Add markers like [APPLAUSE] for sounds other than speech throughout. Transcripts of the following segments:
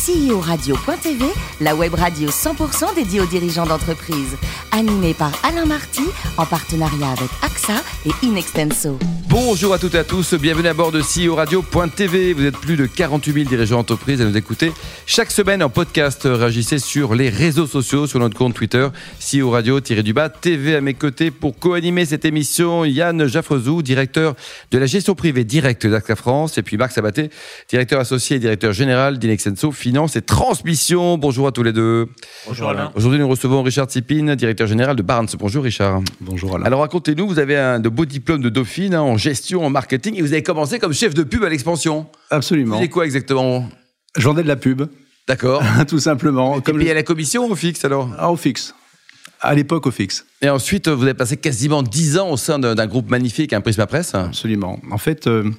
CEO-radio.tv, la web radio 100% dédiée aux dirigeants d'entreprise. Animée par Alain Marty, en partenariat avec AXA et Inextenso. Bonjour à toutes et à tous, bienvenue à bord de CEO Radio.tv. Vous êtes plus de 48 000 dirigeants d'entreprise à nous écouter chaque semaine en podcast. Réagissez sur les réseaux sociaux, sur notre compte Twitter, CEO Radio-du-bas TV à mes côtés pour co-animer cette émission. Yann Jaffrezou, directeur de la gestion privée directe d'AXA France, et puis Marc Sabaté, directeur associé et directeur général d'Inexenso Finance et Transmission. Bonjour à tous les deux. Bonjour Alain. Aujourd'hui, nous recevons Richard Tsipin, directeur général de Barnes. Bonjour Richard. Bonjour Alain. Alors racontez-nous, vous avez un de beaux diplômes de Dauphine hein, en gestion, en marketing, et vous avez commencé comme chef de pub à l'expansion. Absolument. C'est quoi exactement? Je vendais de la pub, D'accord. [LAUGHS] tout simplement. Comme payé à la commission ou au fixe alors? Ah, au fixe. À l'époque, au fixe. Et ensuite, vous avez passé quasiment 10 ans au sein d'un d'un groupe magnifique, un Prisma Presse. Absolument. En fait, euh,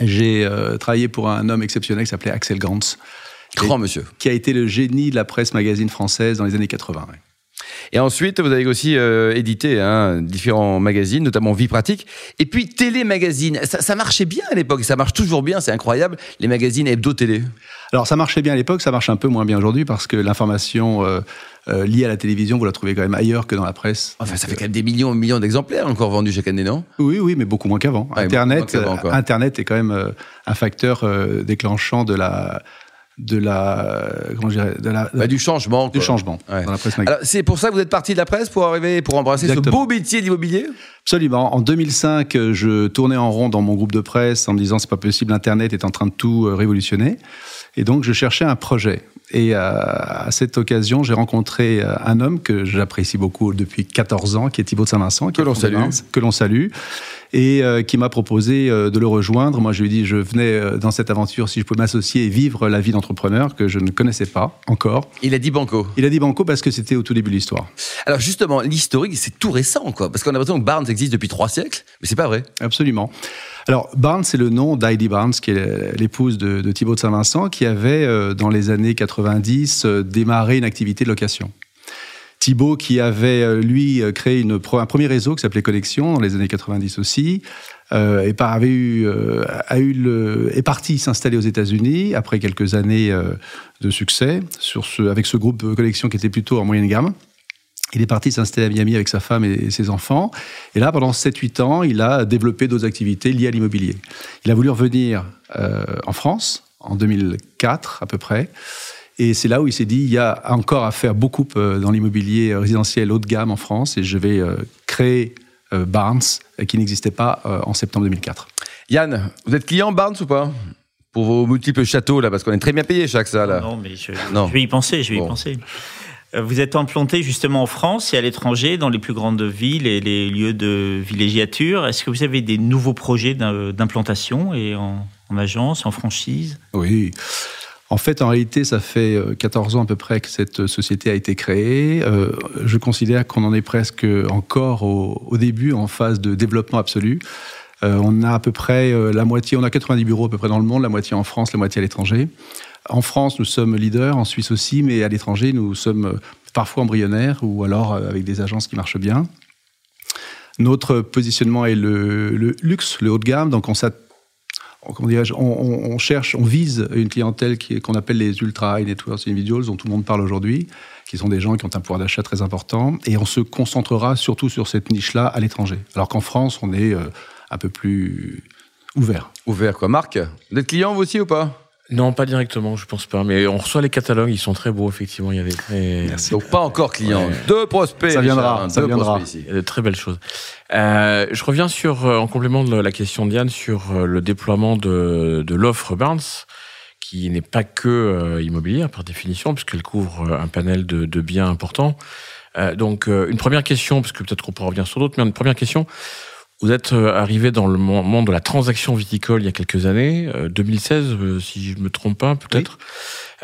j'ai euh, travaillé pour un homme exceptionnel qui s'appelait Axel Gantz, Grand monsieur. qui a été le génie de la presse magazine française dans les années 80. ouais. Et ensuite, vous avez aussi euh, édité hein, différents magazines, notamment Vie Pratique. Et puis Télé Magazine. Ça, ça marchait bien à l'époque, ça marche toujours bien, c'est incroyable, les magazines hebdo-télé. Alors, ça marchait bien à l'époque, ça marche un peu moins bien aujourd'hui parce que l'information euh, euh, liée à la télévision, vous la trouvez quand même ailleurs que dans la presse. Enfin, ça fait quand même des millions et millions d'exemplaires encore vendus chaque année, non? Oui, oui, mais beaucoup moins qu'avant. Ouais, Internet, moins Internet est quand même un facteur déclenchant de la, de la, comment je dirais, de la, Bah, Du changement. du quoi. changement Ouais. dans la presse c'est pour ça que vous êtes parti de la presse pour arriver, pour embrasser Exactement. ce beau métier d'immobilier? Absolument. En 2005, euh, je tournais en rond dans mon groupe de presse en me disant c'est pas possible, Internet est en train de tout euh, révolutionner. Et donc je cherchais un projet. Et euh, à cette occasion, j'ai rencontré euh, un homme que j'apprécie beaucoup depuis 14 ans, qui est Thibaut de Saint-Vincent, Que l'on salue. Barnes, que l'on salue, et euh, qui m'a proposé de le rejoindre. Moi, je lui ai dit je venais dans cette aventure si je pouvais m'associer et vivre la vie d'entrepreneur que je ne connaissais pas encore. Il a dit banco. Il a dit banco parce que c'était au tout début de l'histoire. Alors justement, l'historique, c'est tout récent, quoi. Parce qu'on a l'impression que Barnes existe depuis trois siècles, mais c'est pas vrai. Absolument. Alors, Barnes, c'est le nom d'Heidi Barnes, qui est l'épouse de, de Thibaut de Saint-Vincent, qui avait, euh, dans les années 90, euh, démarré une activité de location. Thibaut, qui avait, euh, lui, créé un premier réseau qui s'appelait Connexion, dans les années 90 aussi, et a est parti s'installer aux États-Unis après quelques années de succès avec ce groupe Connexion qui était plutôt en moyenne gamme. Il est parti s'installer à Miami avec sa femme et ses enfants. Et là, pendant 7-8 ans, il a développé d'autres activités liées à l'immobilier. Il a voulu revenir euh, en France, en 2004 à peu près. Et c'est là où il s'est dit, il y a encore à faire beaucoup euh, dans l'immobilier résidentiel haut de gamme en France. Et je vais euh, créer euh, Barnes, qui n'existait pas euh, en septembre 2004. Yann, vous êtes client Barnes ou pas? Pour vos multiples châteaux, là, parce qu'on est très bien payé chaque ça, là. Non, mais je, Non. je vais y penser, je vais Bon. y penser. Euh, Vous êtes implanté justement en France et à l'étranger, dans les plus grandes villes et les lieux de villégiature. Est-ce que vous avez des nouveaux projets d'im- d'implantation et en, en agence, en franchise? Oui. En fait, en réalité, ça fait euh, 14 ans à peu près que cette société a été créée. Euh, je considère qu'on en est presque encore au, début, en phase de développement absolu. Euh, on a à peu près euh, la moitié, on a 90 bureaux à peu près dans le monde, la moitié en France, la moitié à l'étranger. En France, nous sommes leaders, en Suisse aussi, mais à l'étranger, nous sommes euh, parfois embryonnaires ou alors euh, avec des agences qui marchent bien. Notre positionnement est le, luxe, le haut de gamme, donc on cherche, on vise une clientèle qu'on appelle les ultra high net worth individuals, dont tout le monde parle aujourd'hui, qui sont des gens qui ont un pouvoir d'achat très important, et on se concentrera surtout sur cette niche-là à l'étranger. Alors qu'en France, on est euh, un peu plus ouvert. Ouvert, quoi. Marc, vous êtes client, vous aussi, ou pas? Non, pas directement, je pense pas. Mais on reçoit les catalogues, ils sont très beaux, effectivement. Il y a des très, Donc pas encore client. Ouais. Deux prospects. Ça viendra, Richard, hein, ça deux viendra. prospects ici. il y a de très belles choses. Euh, je reviens sur, euh, en complément de la question de Diane, sur euh, le déploiement de, de l'offre Barnes, qui n'est pas que euh, immobilière par définition, puisqu'elle couvre euh, un panel de, de biens importants. Euh, donc, euh, une première question, parce que peut-être qu'on pourra revenir sur d'autres, mais une première question. Vous êtes euh, arrivé dans le mon- monde de la transaction viticole il y a quelques années, euh, 2016, euh, si je me trompe pas, peut-être.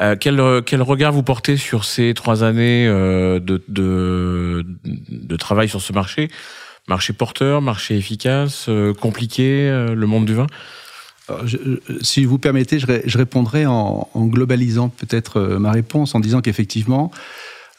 Euh, quel, euh, quel regard vous portez sur ces trois années euh, de, de, de travail sur ce marché? Marché porteur, marché efficace, euh, compliqué, euh, le monde du vin? Alors, je- je- si vous permettez, je, ré- je répondrai en, en globalisant peut-être euh, ma réponse, en disant qu'effectivement,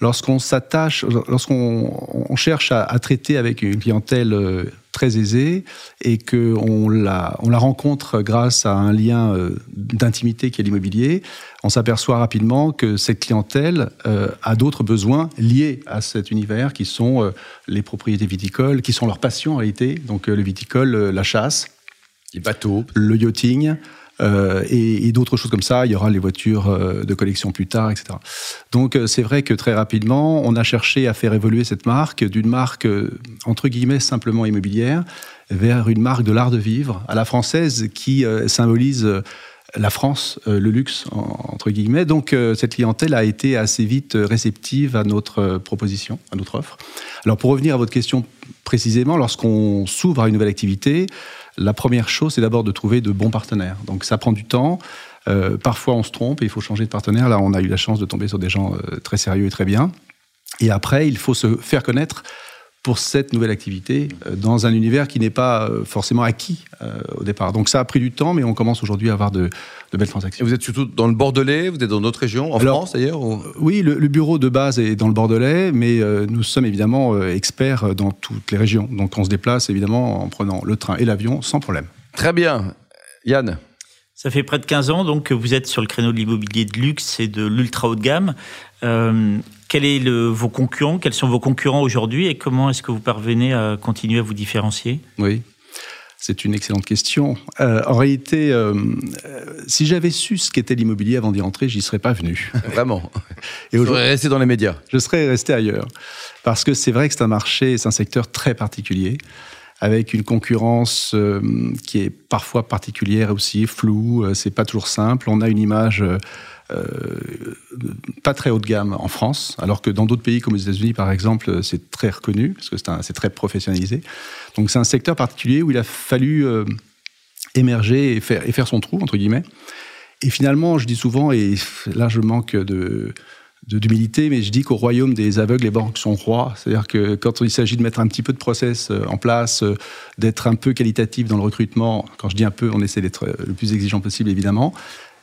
lorsqu'on s'attache, lorsqu'on on cherche à, à traiter avec une clientèle euh, très aisée et qu'on la, on la rencontre grâce à un lien euh, d'intimité qui est l'immobilier, on s'aperçoit rapidement que cette clientèle euh, a d'autres besoins liés à cet univers qui sont euh, les propriétés viticoles, qui sont leur passion en réalité, donc le viticole, la chasse, les bateaux, le yachting. Euh, et, d'autres choses comme ça. Il y aura les voitures euh, de collection plus tard, etc. Donc euh, c'est vrai que très rapidement, on a cherché à faire évoluer cette marque d'une marque entre guillemets simplement immobilière vers une marque de l'art de vivre à la française qui symbolise la France, le luxe, entre guillemets. Donc, cette clientèle a été assez vite réceptive à notre proposition, à notre offre. Alors, pour revenir à votre question précisément, lorsqu'on s'ouvre à une nouvelle activité, la première chose, c'est d'abord de trouver de bons partenaires. Donc ça prend du temps. Euh, parfois, on se trompe et il faut changer de partenaire. Là, on a eu la chance de tomber sur des gens euh, très sérieux et très bien. Et après, il faut se faire connaître pour cette nouvelle activité euh, dans un univers qui n'est pas forcément acquis au départ. Donc ça a pris du temps, mais on commence aujourd'hui à avoir de, belles transactions. Et vous êtes surtout dans le Bordelais, vous êtes dans d'autres régions, en France d'ailleurs Oui, le, bureau de base est dans le Bordelais, mais nous sommes évidemment experts dans toutes les régions. Donc on se déplace évidemment en prenant le train et l'avion sans problème. Très bien. Yann ça fait près de 15 ans donc que vous êtes sur le créneau de l'immobilier de luxe et de l'ultra haut de gamme. Euh, quels sont vos concurrents Quels sont vos concurrents aujourd'hui et comment est-ce que vous parvenez à continuer à vous différencier? Oui. C'est une excellente question. Euh, en réalité, euh, si j'avais su ce qu'était l'immobilier avant d'y entrer, j'y serais pas venu. [LAUGHS] Vraiment. Et aujourd'hui, resté dans les médias. Je serais resté ailleurs, parce que c'est vrai que c'est un marché, c'est un secteur très particulier avec une concurrence euh, qui est parfois particulière aussi, floue, euh, c'est pas toujours simple. On a une image euh, pas très haut de gamme en France, alors que dans d'autres pays comme les États-Unis, par exemple, c'est très reconnu, parce que c'est très professionnalisé. Donc c'est un secteur particulier où il a fallu émerger et faire, et faire son trou, entre guillemets. Et finalement, je dis souvent, et là je manque de, d'humilité, mais je dis qu'au royaume des aveugles, les banques sont rois. C'est-à-dire que quand il s'agit de mettre un petit peu de process euh, en place, euh, d'être un peu qualitatif dans le recrutement, quand je dis un peu, on essaie d'être euh, le plus exigeant possible, évidemment,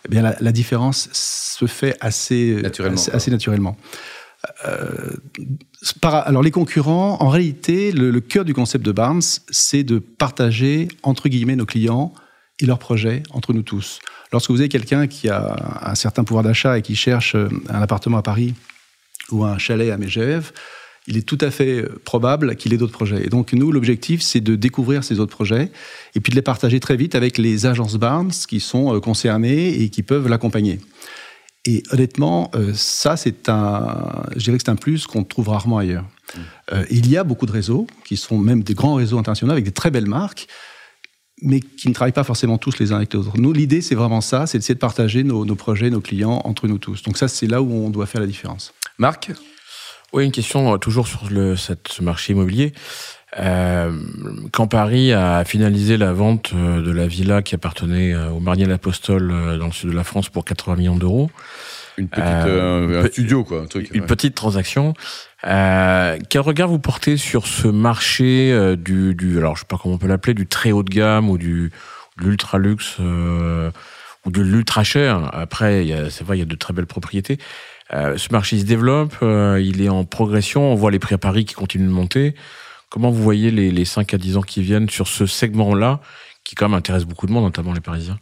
eh bien la, différence se fait assez naturellement. Assez, naturellement. alors les concurrents, en réalité, le, le cœur du concept de Barnes, c'est de partager, entre guillemets, nos clients et leurs projets entre nous tous. Lorsque vous avez quelqu'un qui a un certain pouvoir d'achat et qui cherche euh, un appartement à Paris ou un chalet à Megève, il est tout à fait euh, probable qu'il ait d'autres projets. Et donc, nous, l'objectif, c'est de découvrir ces autres projets et puis de les partager très vite avec les agences Barnes qui sont euh, concernées et qui peuvent l'accompagner. Et honnêtement, ça, c'est un, je dirais que c'est un plus qu'on trouve rarement ailleurs. Mmh. il y a beaucoup de réseaux qui sont même des grands réseaux internationaux avec des très belles marques mais qui ne travaillent pas forcément tous les uns avec les autres. Nous, l'idée, c'est vraiment ça, c'est d'essayer de partager nos, projets, nos clients entre nous tous. Donc ça, c'est là où on doit faire la différence. Marc Oui, une question euh, toujours sur le, ce marché immobilier. Euh, quand Paris a finalisé la vente euh, de la villa qui appartenait au Marnier l'Apostole dans le sud de la France pour 80 millions d'euros, une petite un studio quoi, un truc, une petite transaction. Euh, quel regard vous portez sur ce marché euh, du, du, alors je sais pas comment on peut l'appeler, du très haut de gamme ou du de l'ultra luxe euh, ou de l'ultra cher? Après, c'est vrai, il y a de très belles propriétés. Euh, ce marché se développe, il est en progression. On voit les prix à Paris qui continuent de monter. Comment vous voyez les, les 5 à 10 ans qui viennent sur ce segment-là, qui quand même intéresse beaucoup de monde, notamment les Parisiens?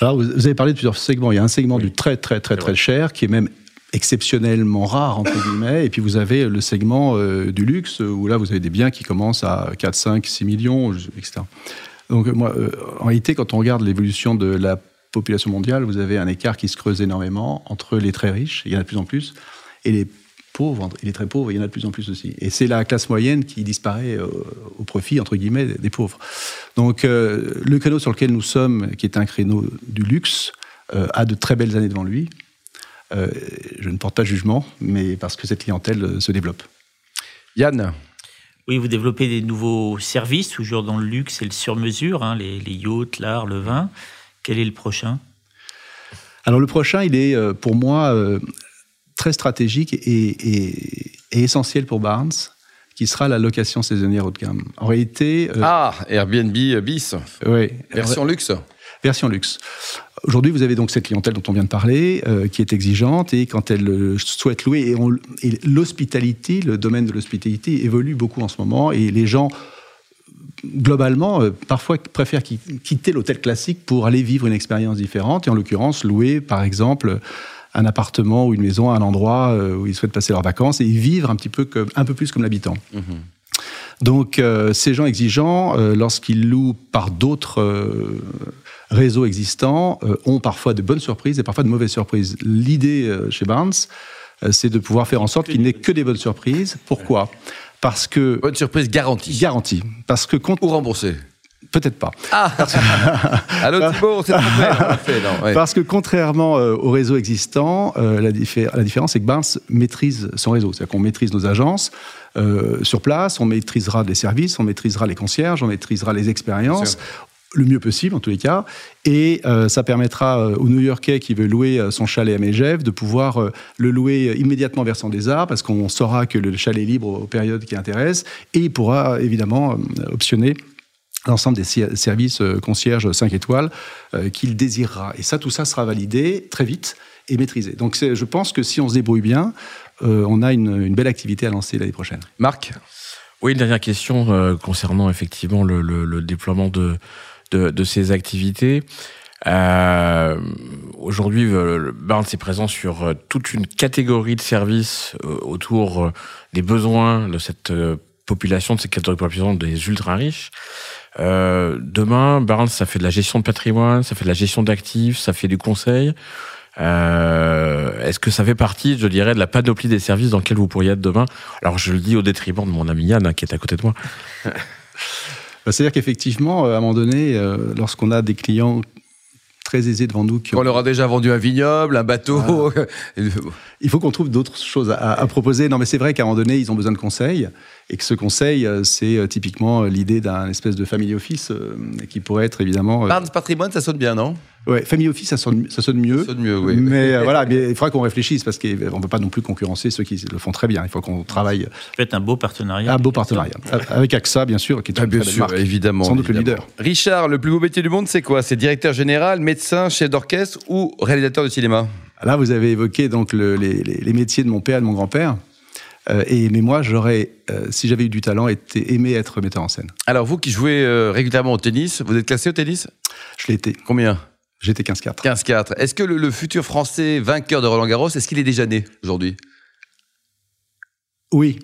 Alors, vous avez parlé de plusieurs segments. Il y a un segment du très, très, très, très cher qui est même exceptionnellement rare, entre [LAUGHS] guillemets. Et puis vous avez le segment euh, du luxe, où là, vous avez des biens qui commencent à 4, 5, 6 millions, etc. Donc, moi, euh, en réalité, quand on regarde l'évolution de la population mondiale, vous avez un écart qui se creuse énormément entre les très riches, il y en a de plus en plus, et les pauvres, et les très pauvres, il y en a de plus en plus aussi. Et c'est la classe moyenne qui disparaît euh, au profit, entre guillemets, des pauvres. Donc, le créneau sur lequel nous sommes, qui est un créneau du luxe, a de très belles années devant lui. Euh, je ne porte pas jugement, mais parce que cette clientèle euh, se développe. Yann? Oui, vous développez des nouveaux services, toujours dans le luxe et le sur-mesure, hein, les, yachts, l'art, le vin. Quel est le prochain? Alors le prochain, il est euh, pour moi très stratégique et, essentiel pour Barnes, qui sera la location saisonnière haut de gamme. En réalité... ah, Airbnb bis. Oui. Version luxe version luxe. Aujourd'hui, vous avez donc cette clientèle dont on vient de parler, euh, qui est exigeante et quand elle euh, souhaite louer, et, l'hospitalité, le domaine de l'hospitalité évolue beaucoup en ce moment et les gens globalement, euh, parfois préfèrent quitter l'hôtel classique pour aller vivre une expérience différente, et en l'occurrence, louer, par exemple, un appartement ou une maison à un endroit euh, où ils souhaitent passer leurs vacances et vivre un petit peu comme, un peu plus comme l'habitant. Mhm. Donc, euh, ces gens exigeants, lorsqu'ils louent par d'autres réseaux existants, ont parfois de bonnes surprises et parfois de mauvaises surprises. L'idée chez Barnes, c'est de pouvoir faire en sorte qu'il n'ait que des bonnes surprises. Pourquoi? Parce que bonne surprise garantie. Garantie, parce que compte ou remboursé. Peut-être pas. Ah [LAUGHS] Allô Thibault, on s'est trompé. Parce que contrairement euh, au réseau existant, euh, la, la, différence c'est que Barnes maîtrise son réseau. C'est-à-dire qu'on maîtrise nos agences euh, sur place, on maîtrisera les services, on maîtrisera les concierges, on maîtrisera les expériences le mieux possible en tous les cas. Et euh, ça permettra euh, au New-Yorkais qui veut louer son chalet à Megève de pouvoir le louer immédiatement vers son désert parce qu'on saura que le chalet est libre aux périodes qui intéressent et il pourra évidemment optionner l'ensemble des services concierges 5 étoiles qu'il désirera. Et ça, tout ça sera validé très vite et maîtrisé. Donc je pense que si on se débrouille bien, on a une, belle activité à lancer l'année prochaine. Marc? Oui, une dernière question concernant effectivement le déploiement de, de, ces activités. Euh, Aujourd'hui, Barnes est présent sur euh, toute une catégorie de services euh, autour euh, des besoins de cette population, de cette catégorie de population des ultra riches. Euh, demain, Barnes, ça fait de la gestion de patrimoine, ça fait de la gestion d'actifs, ça fait du conseil. Euh, Est-ce que ça fait partie, je dirais, de la panoplie des services dans lesquels vous pourriez être demain? Alors, je le dis au détriment de mon ami Yann, hein, qui est à côté de moi. [LAUGHS] Bah, c'est-à-dire qu'effectivement, euh, à un moment donné, euh, lorsqu'on a des clients très aisés devant nous. Qui On leur a déjà vendu un vignoble, un bateau. [LAUGHS] Il faut qu'on trouve d'autres choses à, proposer. Non, mais c'est vrai qu'à un moment donné, ils ont besoin de conseils. Et que ce conseil, euh, c'est typiquement l'idée d'un espèce de family office qui pourrait être évidemment. Barnes Patrimoine, ça sonne bien, non? Ouais, Family Office, ça sonne, ça sonne mieux. Ça sonne mieux, oui. Mais euh, [LAUGHS] voilà, il faudra qu'on réfléchisse parce qu'on ne peut pas non plus concurrencer ceux qui le font très bien. Il faut qu'on travaille. Ça peut être un beau partenariat. Un beau partenariat. Avec AXA, bien sûr, qui est ah, bien sûr, évidemment. Sans doute le leader. Richard, le plus beau métier du monde, c'est quoi? C'est directeur général, médecin, chef d'orchestre ou réalisateur de cinéma? Là, vous avez évoqué donc les, les, métiers de mon père et de mon grand-père. Euh, et, mais moi, j'aurais, euh, si j'avais eu du talent, été, aimé être metteur en scène. Alors, vous qui jouez régulièrement au tennis, vous êtes classé au tennis? Je l'ai été. Combien? J'étais 15-4. 15-4. Est-ce que le, futur Français vainqueur de Roland Garros, est-ce qu'il est déjà né aujourd'hui? Oui.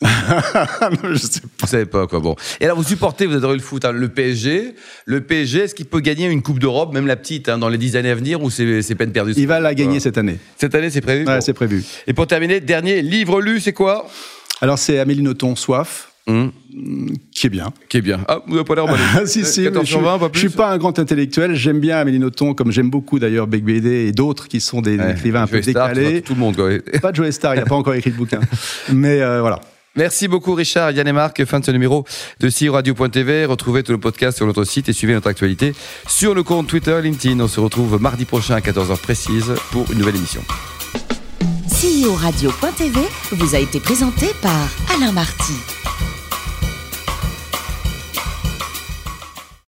[LAUGHS] je sais pas. Vous savez pas quoi. Bon. Et alors vous supportez, vous adorez le foot, hein, le PSG. Le PSG, est-ce qu'il peut gagner une Coupe d'Europe, même la petite, hein, dans les 10 années à venir, ou c'est peine perdue Il va la gagner cette année. Cette année, c'est prévu. Ouais, c'est prévu. Et pour terminer, dernier livre lu, c'est quoi? Alors c'est Amélie Nothomb, Soif. Hum. Qui est bien. Qui est bien. Ah, vous n'avez pas l'air ah, [LAUGHS] si, si, je, ne suis pas un grand intellectuel. J'aime bien Amélie Nothomb, comme j'aime beaucoup d'ailleurs Beck BD et d'autres qui sont des écrivains un peu décalés. tout le monde, quoi. [LAUGHS] Pas de Joe Star, il n'a pas encore écrit de bouquin. Mais euh, voilà. Merci beaucoup Richard, Yann et Marc. Fin de ce numéro de CEO Radio.tv. Retrouvez tout le podcast sur notre site et suivez notre actualité sur le compte Twitter, LinkedIn. On se retrouve mardi prochain à 14h précise pour une nouvelle émission. CEO Radio.tv vous a été présenté par Alain Marty.